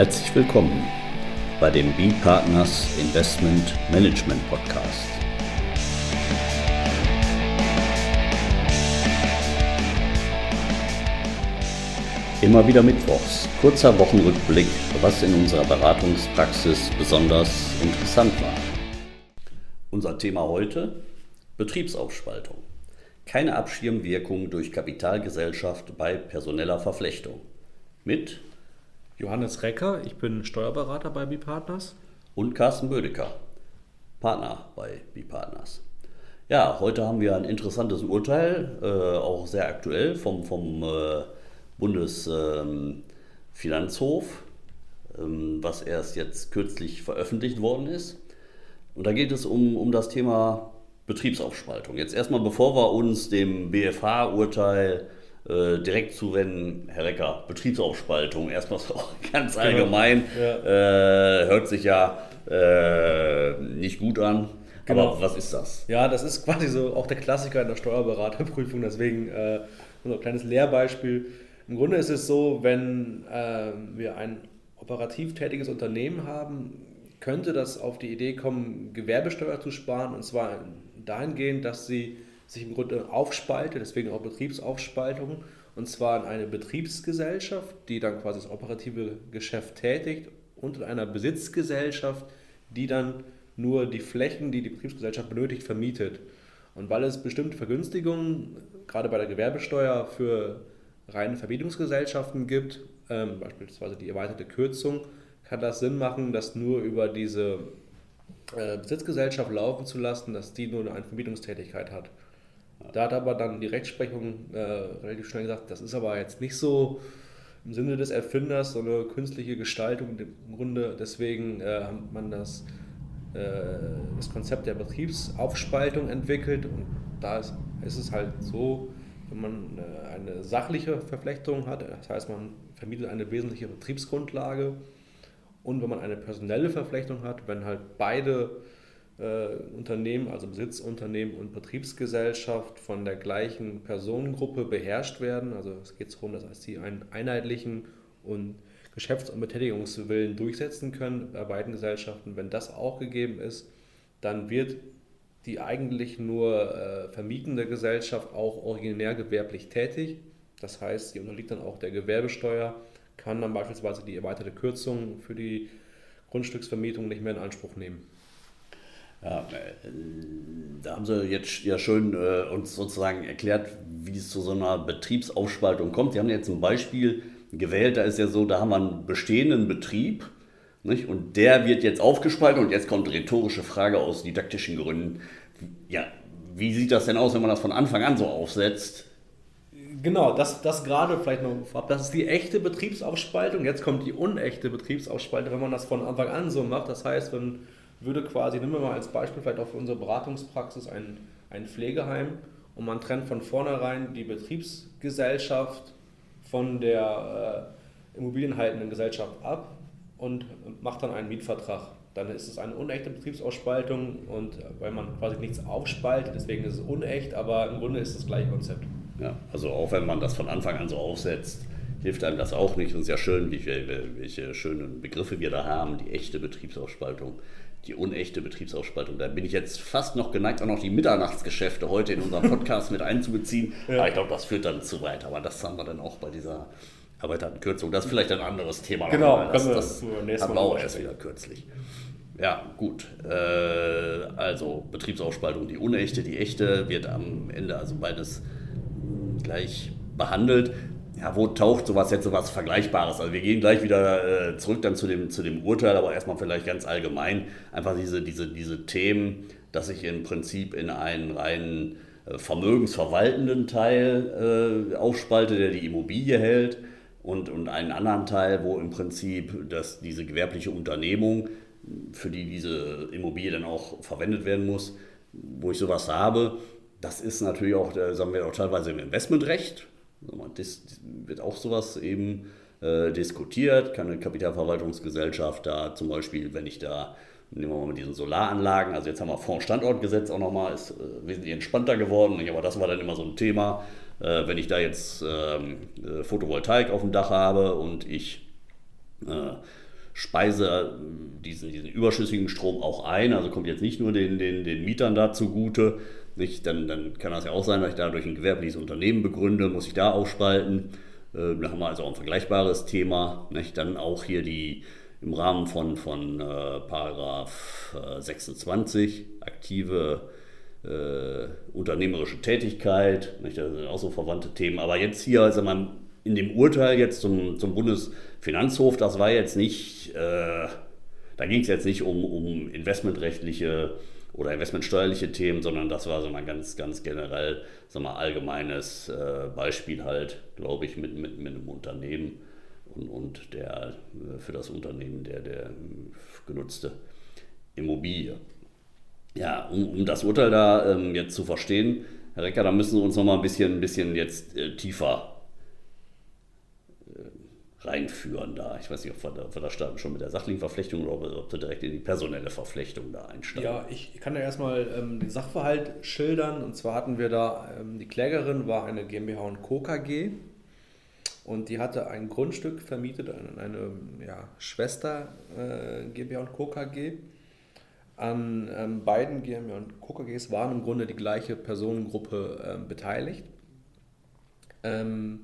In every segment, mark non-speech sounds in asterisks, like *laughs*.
Herzlich willkommen bei dem B-Partners Investment Management Podcast. Immer wieder Mittwochs, kurzer Wochenrückblick, was in unserer Beratungspraxis besonders interessant war. Unser Thema heute: Betriebsaufspaltung. Keine Abschirmwirkung durch Kapitalgesellschaft bei personeller Verflechtung. Mit Johannes Recker, ich bin Steuerberater bei B-Partners. Und Carsten Bödecker, Partner bei B-Partners. Ja, heute haben wir ein interessantes Urteil, äh, auch sehr aktuell vom, vom äh, Bundesfinanzhof, ähm, ähm, was erst jetzt kürzlich veröffentlicht worden ist. Und da geht es um, um das Thema Betriebsaufspaltung. Jetzt erstmal, bevor wir uns dem BFH-Urteil äh, direkt zuwenden, Herr Recker, Betriebsaufspaltung, erstmal so *laughs* ganz genau. allgemein, ja. äh, hört sich ja äh, nicht gut an. Genau. Aber was ist das? Ja, das ist *laughs* quasi so auch der Klassiker in der Steuerberaterprüfung, deswegen äh, ein kleines Lehrbeispiel. Im Grunde ist es so, wenn äh, wir ein operativ tätiges Unternehmen haben, könnte das auf die Idee kommen, Gewerbesteuer zu sparen, und zwar dahingehend, dass sie sich im Grunde aufspaltet, deswegen auch Betriebsaufspaltung, und zwar in eine Betriebsgesellschaft, die dann quasi das operative Geschäft tätigt, und in einer Besitzgesellschaft, die dann nur die Flächen, die die Betriebsgesellschaft benötigt, vermietet. Und weil es bestimmte Vergünstigungen, gerade bei der Gewerbesteuer, für reine Vermietungsgesellschaften gibt, ähm, beispielsweise die erweiterte Kürzung, kann das Sinn machen, das nur über diese äh, Besitzgesellschaft laufen zu lassen, dass die nur eine Vermietungstätigkeit hat. Da hat aber dann die Rechtsprechung äh, relativ schnell gesagt, das ist aber jetzt nicht so im Sinne des Erfinders so eine künstliche Gestaltung im Grunde. Deswegen äh, hat man das, äh, das Konzept der Betriebsaufspaltung entwickelt und da ist, ist es halt so, wenn man äh, eine sachliche Verflechtung hat, das heißt man vermietet eine wesentliche Betriebsgrundlage und wenn man eine personelle Verflechtung hat, wenn halt beide äh, Unternehmen, also Besitzunternehmen und Betriebsgesellschaft von der gleichen Personengruppe beherrscht werden. Also es geht darum, dass sie einen einheitlichen und Geschäfts- und Betätigungswillen durchsetzen können bei beiden Gesellschaften. Wenn das auch gegeben ist, dann wird die eigentlich nur äh, vermietende Gesellschaft auch originär gewerblich tätig. Das heißt, sie unterliegt dann auch der Gewerbesteuer, kann dann beispielsweise die erweiterte Kürzung für die Grundstücksvermietung nicht mehr in Anspruch nehmen. Ja, äh, da haben Sie jetzt ja schön äh, uns sozusagen erklärt, wie es zu so einer Betriebsaufspaltung kommt. Sie haben jetzt ein Beispiel gewählt, da ist ja so, da haben wir einen bestehenden Betrieb nicht? und der wird jetzt aufgespalten und jetzt kommt eine rhetorische Frage aus didaktischen Gründen. Ja, wie sieht das denn aus, wenn man das von Anfang an so aufsetzt? Genau, das, das gerade vielleicht noch vorab, das ist die echte Betriebsaufspaltung. Jetzt kommt die unechte Betriebsaufspaltung, wenn man das von Anfang an so macht. Das heißt, wenn würde quasi, nehmen wir mal als Beispiel vielleicht auch für unsere Beratungspraxis ein, ein Pflegeheim und man trennt von vornherein die Betriebsgesellschaft von der äh, immobilienhaltenden Gesellschaft ab und macht dann einen Mietvertrag. Dann ist es eine unechte Betriebsausspaltung und äh, weil man quasi nichts aufspaltet, deswegen ist es unecht, aber im Grunde ist es das gleiche Konzept. Ja, also auch wenn man das von Anfang an so aufsetzt, hilft einem das auch nicht. Und es ist ja schön, wie, welche schönen Begriffe wir da haben, die echte Betriebsausspaltung die unechte Betriebsaufspaltung. Da bin ich jetzt fast noch geneigt, auch noch die Mitternachtsgeschäfte heute in unserem Podcast mit einzubeziehen. *laughs* Ja. Aber ich glaube, das führt dann zu weit. Aber das haben wir dann auch bei dieser erweiterten Kürzung. Das ist vielleicht ein anderes Thema. Genau, das, wir das haben wir auch erst wieder kürzlich. Ja, gut. Äh, also Betriebsaufspaltung, die unechte, die echte, wird am Ende also beides gleich behandelt ja, wo taucht sowas jetzt sowas Vergleichbares? Also wir gehen gleich wieder äh, zurück dann zu dem, zu dem Urteil, aber erstmal vielleicht ganz allgemein einfach diese, diese, diese Themen, dass ich im Prinzip in einen reinen äh, vermögensverwaltenden Teil äh, aufspalte, der die Immobilie hält und, und einen anderen Teil, wo im Prinzip das, diese gewerbliche Unternehmung, für die diese Immobilie dann auch verwendet werden muss, wo ich sowas habe, das ist natürlich auch, äh, sagen wir auch teilweise im Investmentrecht, das wird auch sowas eben äh, diskutiert. Kann eine Kapitalverwaltungsgesellschaft da zum Beispiel, wenn ich da, nehmen wir mal mit diesen Solaranlagen, also jetzt haben wir Fondsstandortgesetz auch nochmal, ist äh, wesentlich entspannter geworden, aber das war dann immer so ein Thema. Äh, wenn ich da jetzt ähm, äh, Photovoltaik auf dem Dach habe und ich äh, speise diesen, diesen überschüssigen Strom auch ein, also kommt jetzt nicht nur den, den, den Mietern da zugute, nicht, dann, dann kann das ja auch sein, dass ich dadurch ein gewerbliches Unternehmen begründe, muss ich da aufspalten. Äh, da haben wir also auch ein vergleichbares Thema. Nicht? Dann auch hier die im Rahmen von, von äh, Paragraph 26 äh, aktive äh, unternehmerische Tätigkeit. Nicht? Das sind auch so verwandte Themen. Aber jetzt hier, also man in dem Urteil jetzt zum, zum Bundesfinanzhof, das war jetzt nicht, äh, da ging es jetzt nicht um, um investmentrechtliche oder investmentsteuerliche Themen, sondern das war so mal ganz, ganz generell, so mal allgemeines äh, Beispiel halt, glaube ich, mit, mit, mit einem Unternehmen und, und der äh, für das Unternehmen der, der genutzte Immobilie. Ja, um, um das Urteil da ähm, jetzt zu verstehen, Herr Recker, da müssen Sie uns noch mal ein bisschen, ein bisschen jetzt äh, tiefer reinführen da. Ich weiß nicht, ob wir da, ob wir da starten schon mit der sachlichen Verflechtung oder ob wir direkt in die personelle Verflechtung da einsteigen. Ja, ich kann ja erstmal ähm, den Sachverhalt schildern. Und zwar hatten wir da, ähm, die Klägerin war eine GmbH und Co. KG und die hatte ein Grundstück vermietet an eine ja, Schwester äh, GmbH und Co. KG. An ähm, beiden GmbH und Co. KGs waren im Grunde die gleiche Personengruppe äh, beteiligt. Ähm,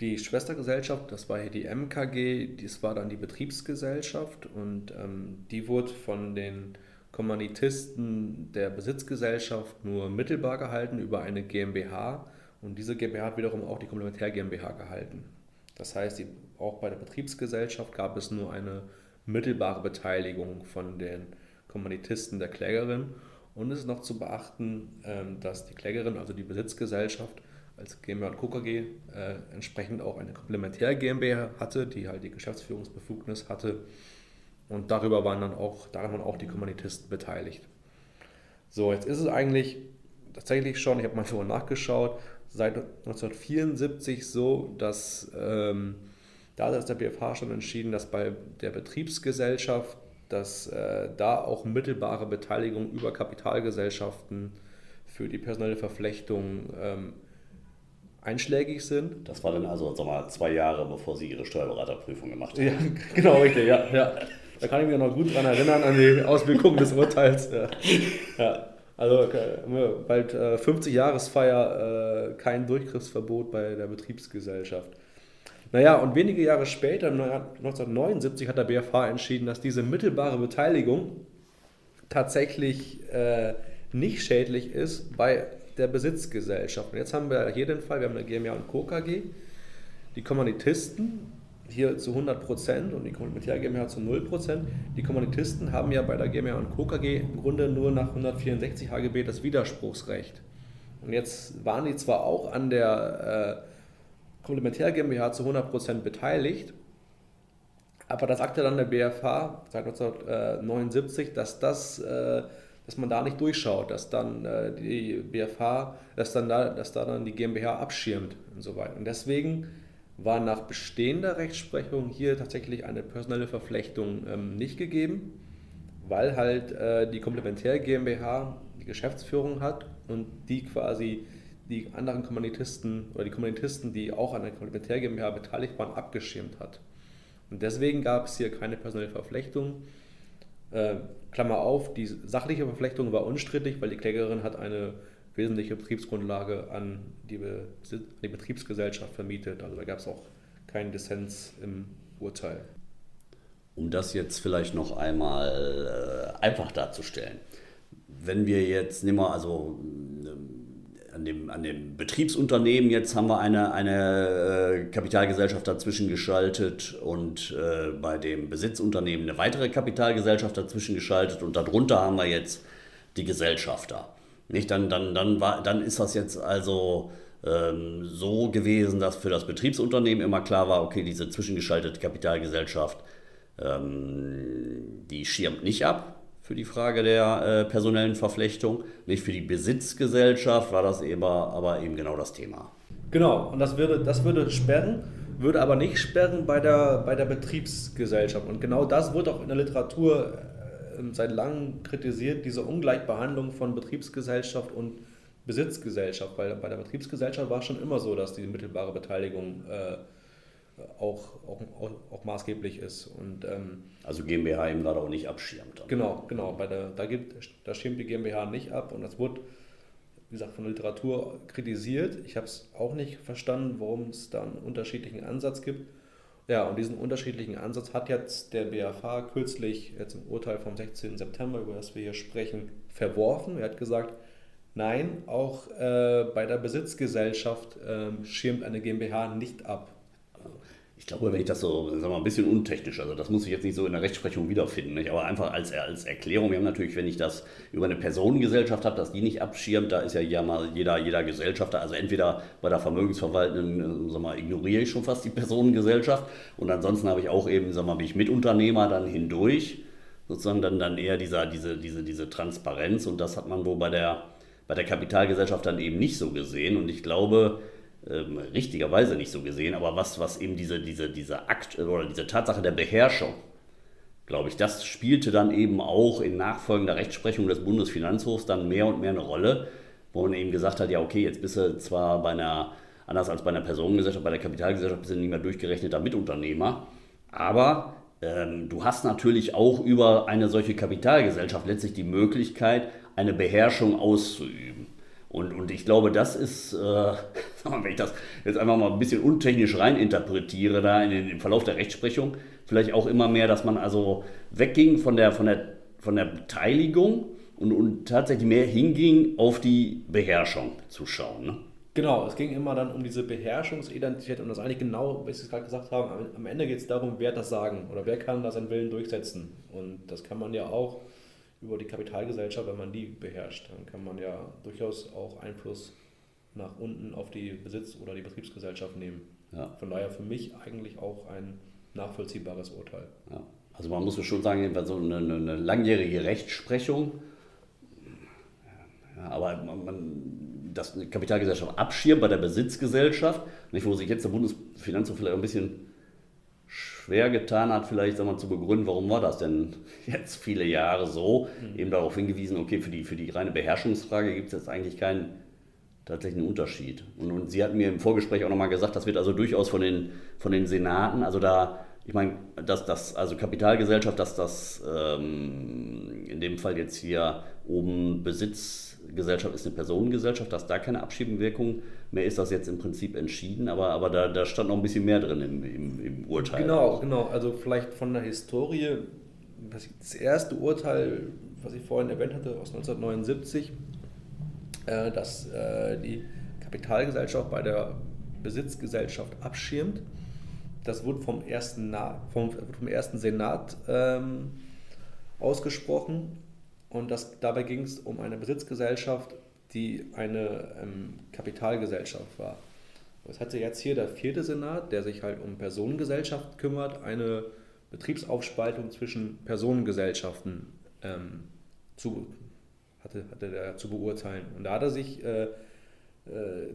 die Schwestergesellschaft, das war hier die MKG, das war dann die Betriebsgesellschaft und ähm, die wurde von den Kommanditisten der Besitzgesellschaft nur mittelbar gehalten über eine GmbH und diese GmbH hat wiederum auch die Komplementär GmbH gehalten. Das heißt, auch bei der Betriebsgesellschaft gab es nur eine mittelbare Beteiligung von den Kommanditisten der Klägerin und es ist noch zu beachten, ähm, dass die Klägerin, also die Besitzgesellschaft, als GmbH und Co. KG äh, entsprechend auch eine Komplementär GmbH hatte, die halt die Geschäftsführungsbefugnis hatte. Und darüber waren dann auch, daran waren auch die Kommunitisten beteiligt. So, jetzt ist es eigentlich tatsächlich schon, ich habe mal vorher nachgeschaut, seit 1974 so, dass ähm, da hat der BFH schon entschieden, dass bei der Betriebsgesellschaft, dass äh, da auch mittelbare Beteiligung über Kapitalgesellschaften für die personelle Verflechtung ähm, einschlägig sind. Das war dann also sag mal, zwei Jahre, bevor Sie Ihre Steuerberaterprüfung gemacht haben. Ja, *laughs* genau, richtig, ja, ja. Da kann ich mich noch gut dran erinnern, an die Auswirkungen des Urteils. Ja. ja. Also bald äh, 50 Jahresfeier, äh, kein Durchgriffsverbot bei der Betriebsgesellschaft. Naja, und wenige Jahre später, 1979, hat der BFH entschieden, dass diese mittelbare Beteiligung tatsächlich äh, nicht schädlich ist bei der Besitzgesellschaft. Und jetzt haben wir hier den Fall, wir haben eine GmbH und Co. KG, die Kommanditisten hier zu 100 Prozent und die Komplementär GmbH zu 0 Prozent. Die Kommanditisten haben ja bei der GmbH und Co. KG im Grunde nur nach 164 HGB das Widerspruchsrecht. Und jetzt waren die zwar auch an der äh, Komplementär GmbH zu 100 Prozent beteiligt, aber das sagte dann der BFH seit 1979, dass das äh, dass man da nicht durchschaut, dass dann äh, die BFH, dass dann da, dass da dann die GmbH abschirmt und so weiter. Und deswegen war nach bestehender Rechtsprechung hier tatsächlich eine personelle Verflechtung ähm, nicht gegeben, weil halt äh, die Komplementär GmbH die Geschäftsführung hat und die quasi die anderen Kommunitisten oder die Kommunitisten, die auch an der Komplementär GmbH beteiligt waren, abgeschirmt hat. Und deswegen gab es hier keine personelle Verflechtung. Äh, Klammer auf, die sachliche Verflechtung war unstrittig, weil die Klägerin hat eine wesentliche Betriebsgrundlage an die, Be die Betriebsgesellschaft vermietet. Also da gab es auch keinen Dissens im Urteil. Um das jetzt vielleicht noch einmal äh, einfach darzustellen. Wenn wir jetzt, nehmen wir also an dem, an dem Betriebsunternehmen jetzt haben wir eine, eine äh, Kapitalgesellschaft dazwischen geschaltet und äh, bei dem Besitzunternehmen eine weitere Kapitalgesellschaft dazwischen geschaltet und darunter haben wir jetzt die Gesellschafter. Nicht? Dann, dann, dann, war, dann ist das jetzt also ähm, so gewesen, dass für das Betriebsunternehmen immer klar war, okay, diese zwischengeschaltete Kapitalgesellschaft, ähm, die schirmt nicht ab, für die Frage der äh, personellen Verflechtung. Nicht für die Besitzgesellschaft war das eben, aber eben genau das Thema. Genau, und das würde, das würde sperren, würde aber nicht sperren bei der, bei der Betriebsgesellschaft. Und genau das wird auch in der Literatur äh, seit langem kritisiert, diese Ungleichbehandlung von Betriebsgesellschaft und Besitzgesellschaft. Weil bei der Betriebsgesellschaft war es schon immer so, dass die mittelbare Beteiligung äh, auch, auch, auch, maßgeblich ist. Und, ähm, also GmbH eben gerade auch nicht abschirmt. Dann. Genau, genau. Bei der, da, gibt, da schirmt die GmbH nicht ab und das wird, wie gesagt, von der Literatur kritisiert. Ich habe es auch nicht verstanden, warum es da einen unterschiedlichen Ansatz gibt. Ja, und diesen unterschiedlichen Ansatz hat jetzt der BAFA kürzlich, jetzt im Urteil vom 16. September, über das wir hier sprechen, verworfen. Er hat gesagt, nein, auch äh, bei der Besitzgesellschaft äh, schirmt eine GmbH nicht ab. Ich glaube, wenn ich das so, sagen wir mal, ein bisschen untechnisch, also das muss ich jetzt nicht so in der Rechtsprechung wiederfinden, nicht? aber einfach als, als Erklärung, wir haben natürlich, wenn ich das über eine Personengesellschaft habe, dass die nicht abschirmt, da ist ja jeder, mal, jeder, jeder Gesellschafter, also entweder bei der Vermögensverwaltenden, äh, sagen wir mal, ignoriere ich schon fast die Personengesellschaft. Und ansonsten habe ich auch eben, sagen wir mal, bin ich Mitunternehmer dann hindurch, sozusagen dann, dann eher dieser, diese, diese, diese Transparenz. Und das hat man wohl bei der, bei der Kapitalgesellschaft dann eben nicht so gesehen. Und ich glaube, ähm, richtigerweise nicht so gesehen, aber was, was eben diese, diese, diese Akt oder diese Tatsache der Beherrschung, glaube ich, das spielte dann eben auch in nachfolgender Rechtsprechung des Bundesfinanzhofs dann mehr und mehr eine Rolle, wo man eben gesagt hat, ja okay, jetzt bist du zwar bei einer, anders als bei einer Personengesellschaft, bei der Kapitalgesellschaft bist du nicht mehr durchgerechneter Mitunternehmer, aber ähm, du hast natürlich auch über eine solche Kapitalgesellschaft letztlich die Möglichkeit, eine Beherrschung auszuüben. Und, und ich glaube, das ist, äh, *laughs* wenn ich das jetzt einfach mal ein bisschen untechnisch reininterpretiere, da in den, im Verlauf der Rechtsprechung, vielleicht auch immer mehr, dass man also wegging von der, von der, von der Beteiligung und, und tatsächlich mehr hinging, auf die Beherrschung zu schauen. Ne? Genau, es ging immer dann um diese Beherrschungsidentität und das eigentlich genau, wie Sie es gerade gesagt haben, am Ende geht es darum, wer das sagen oder wer kann da seinen Willen durchsetzen. Und das kann man ja auch über die Kapitalgesellschaft, wenn man die beherrscht, dann kann man ja durchaus auch Einfluss nach unten auf die Besitz- oder die Betriebsgesellschaft nehmen. Ja. Von daher für mich eigentlich auch ein nachvollziehbares Urteil. Ja. Also man muss schon sagen, so eine, eine langjährige Rechtsprechung, ja, aber man, man, das eine Kapitalgesellschaft abschirmt bei der Besitzgesellschaft, nicht, wo sich jetzt der Bundesfinanzhof vielleicht ein bisschen schwer getan hat, vielleicht sagen wir, zu begründen, warum war das denn *laughs* jetzt viele Jahre so, mhm. eben darauf hingewiesen, okay, für die, für die reine Beherrschungsfrage gibt es jetzt eigentlich keinen tatsächlichen Unterschied. Und, und sie hat mir im Vorgespräch auch nochmal gesagt, das wird also durchaus von den, von den Senaten, also da, ich meine, dass das, also Kapitalgesellschaft, dass das ähm, in dem Fall jetzt hier oben Besitzgesellschaft ist eine Personengesellschaft, dass da keine Abschiebenwirkung mehr ist das jetzt im Prinzip entschieden, aber, aber da, da stand noch ein bisschen mehr drin im, im, im Urteil. Genau, genau. Also vielleicht von der Historie, das erste Urteil, was ich vorhin erwähnt hatte, aus 1979, äh, dass äh, die Kapitalgesellschaft bei der Besitzgesellschaft abschirmt. Das wurde vom ersten, Na vom, vom ersten Senat ähm, ausgesprochen und das, dabei ging es um eine Besitzgesellschaft die eine ähm, Kapitalgesellschaft war. Das hatte jetzt hier der vierte Senat, der sich halt um Personengesellschaften kümmert, eine Betriebsaufspaltung zwischen Personengesellschaften ähm, zu, hatte, hatte der zu beurteilen. Und da hat er sich äh, äh,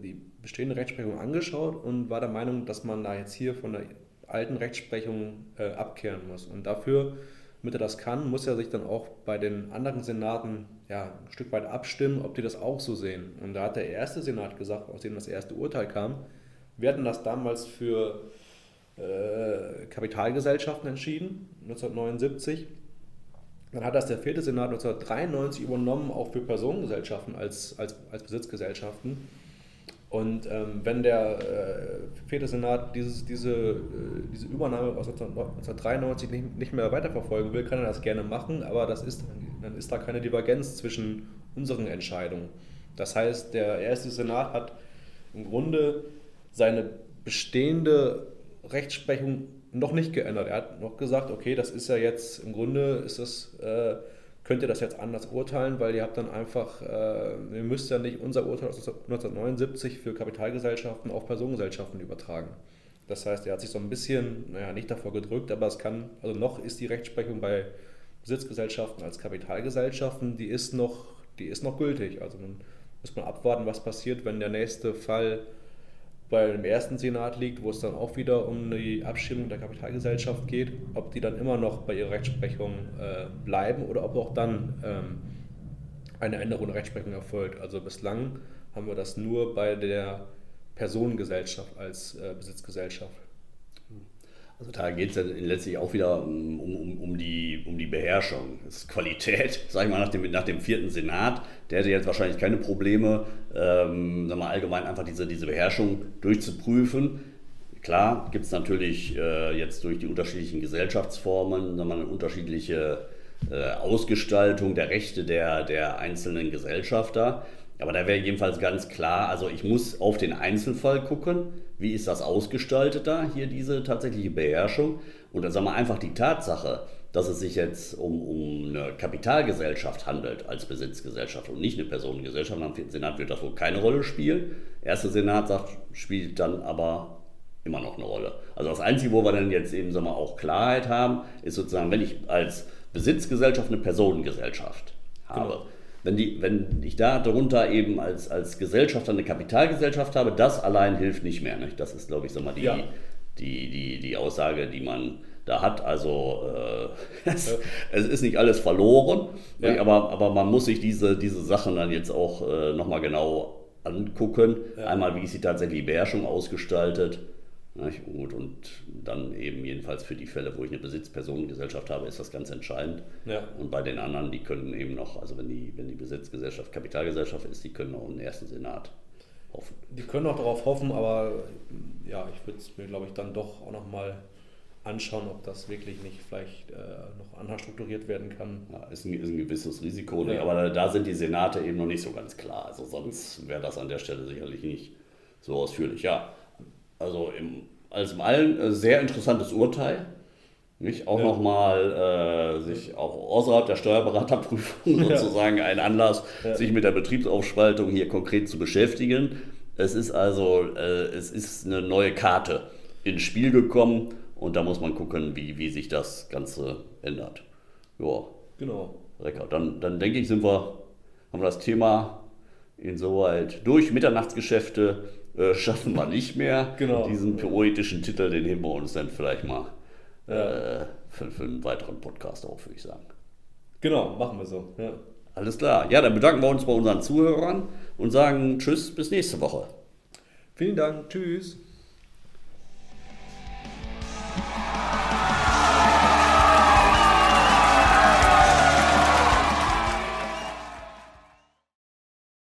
die bestehende Rechtsprechung angeschaut und war der Meinung, dass man da jetzt hier von der alten Rechtsprechung äh, abkehren muss. Und dafür damit er das kann, muss er sich dann auch bei den anderen Senaten ja, ein Stück weit abstimmen, ob die das auch so sehen. Und da hat der erste Senat gesagt, aus dem das erste Urteil kam, wir hatten das damals für äh, Kapitalgesellschaften entschieden, 1979. Dann hat das der vierte Senat 1993 übernommen, auch für Personengesellschaften als, als, als Besitzgesellschaften. Und ähm, wenn der äh, vierte Senat dieses, diese, äh, diese Übernahme aus 1993 nicht, nicht mehr weiterverfolgen will, kann er das gerne machen, aber das ist, dann ist da keine Divergenz zwischen unseren Entscheidungen. Das heißt, der erste Senat hat im Grunde seine bestehende Rechtsprechung noch nicht geändert. Er hat noch gesagt, okay, das ist ja jetzt im Grunde ist das äh, könnt ihr das jetzt anders urteilen, weil ihr habt dann einfach, äh, ihr müsst ja nicht unser Urteil aus 1979 für Kapitalgesellschaften auf Personengesellschaften übertragen. Das heißt, er hat sich so ein bisschen, naja, nicht davor gedrückt, aber es kann, also noch ist die Rechtsprechung bei Besitzgesellschaften als Kapitalgesellschaften, die ist noch, die ist noch gültig. Also nun muss man abwarten, was passiert, wenn der nächste Fall bei dem ersten Senat liegt, wo es dann auch wieder um die Abstimmung der Kapitalgesellschaft geht, ob die dann immer noch bei ihrer Rechtsprechung äh, bleiben oder ob auch dann ähm, eine Änderung der Rechtsprechung erfolgt. Also bislang haben wir das nur bei der Personengesellschaft als äh, Besitzgesellschaft. Also da geht es ja letztlich auch wieder um, um, um, die, um die Beherrschung. Das ist Qualität, *laughs* sag ich mal, nach dem, nach dem vierten Senat, der hätte jetzt wahrscheinlich keine Probleme, ähm, sag mal, allgemein einfach diese, diese Beherrschung durchzuprüfen. Klar gibt es natürlich äh, jetzt durch die unterschiedlichen Gesellschaftsformen sag mal, eine unterschiedliche äh, Ausgestaltung der Rechte der, der einzelnen Gesellschafter. Aber da wäre jedenfalls ganz klar, also ich muss auf den Einzelfall gucken, wie ist das ausgestaltet da, hier diese tatsächliche Beherrschung. Und dann sagen wir einfach die Tatsache, dass es sich jetzt um, um eine Kapitalgesellschaft handelt als Besitzgesellschaft und nicht eine Personengesellschaft. Am Senat wird das wohl keine Rolle spielen. Der erste Senat sagt, spielt dann aber immer noch eine Rolle. Also das Einzige, wo wir dann jetzt eben sagen wir, auch Klarheit haben, ist sozusagen, wenn ich als Besitzgesellschaft eine Personengesellschaft habe. Genau wenn, die, wenn ich da darunter eben als, als Gesellschafter eine Kapitalgesellschaft habe, das allein hilft nicht mehr. Nicht? Das ist, glaube ich, sag mal, die, ja. die, die, die Aussage, die man da hat. Also äh, *laughs* es, es, ist nicht alles verloren, ja. aber, aber man muss sich diese, diese Sachen dann jetzt auch äh, nochmal genau angucken. Ja. Einmal, wie ist die tatsächliche Beherrschung ausgestaltet Gut, und dann eben jedenfalls für die Fälle, wo ich eine Besitzpersonengesellschaft habe, ist das ganz entscheidend. Ja. Und bei den anderen, die können eben noch, also wenn die, wenn die Besitzgesellschaft Kapitalgesellschaft ist, die können auch im ersten Senat hoffen. Die können auch darauf hoffen, aber ja, ich würde es mir, glaube ich, dann doch auch nochmal anschauen, ob das wirklich nicht vielleicht äh, noch anders strukturiert werden kann. Ja, ist, ein, ist ein gewisses Risiko, ja. aber da, da, sind die Senate eben noch nicht so ganz klar. Also sonst wäre das an der Stelle sicherlich nicht so ausführlich. Ja, also im, als im allen äh, sehr interessantes Urteil. Nicht auch ja. nochmal äh, sich auch außerhalb der Steuerberaterprüfung *laughs* sozusagen ja. ein Anlass, ja. sich mit der Betriebsaufspaltung hier konkret zu beschäftigen. Es ist also äh, es ist eine neue Karte ins Spiel gekommen und da muss man gucken, wie, wie sich das Ganze ändert. Ja. Genau. Lecker. Dann, dann denke ich, sind wir, haben wir das Thema insoweit durch. Mitternachtsgeschäfte äh, *laughs* schaffen wir nicht mehr. Genau. Diesen poetischen Titel, den heben wir uns dann vielleicht mal ja. äh, für, für, einen weiteren Podcast auf, würde ich sagen. Genau, machen wir so. Ja. Alles klar. Ja, dann bedanken wir uns bei unseren Zuhörern und sagen Tschüss, bis nächste Woche. Vielen Dank. Tschüss.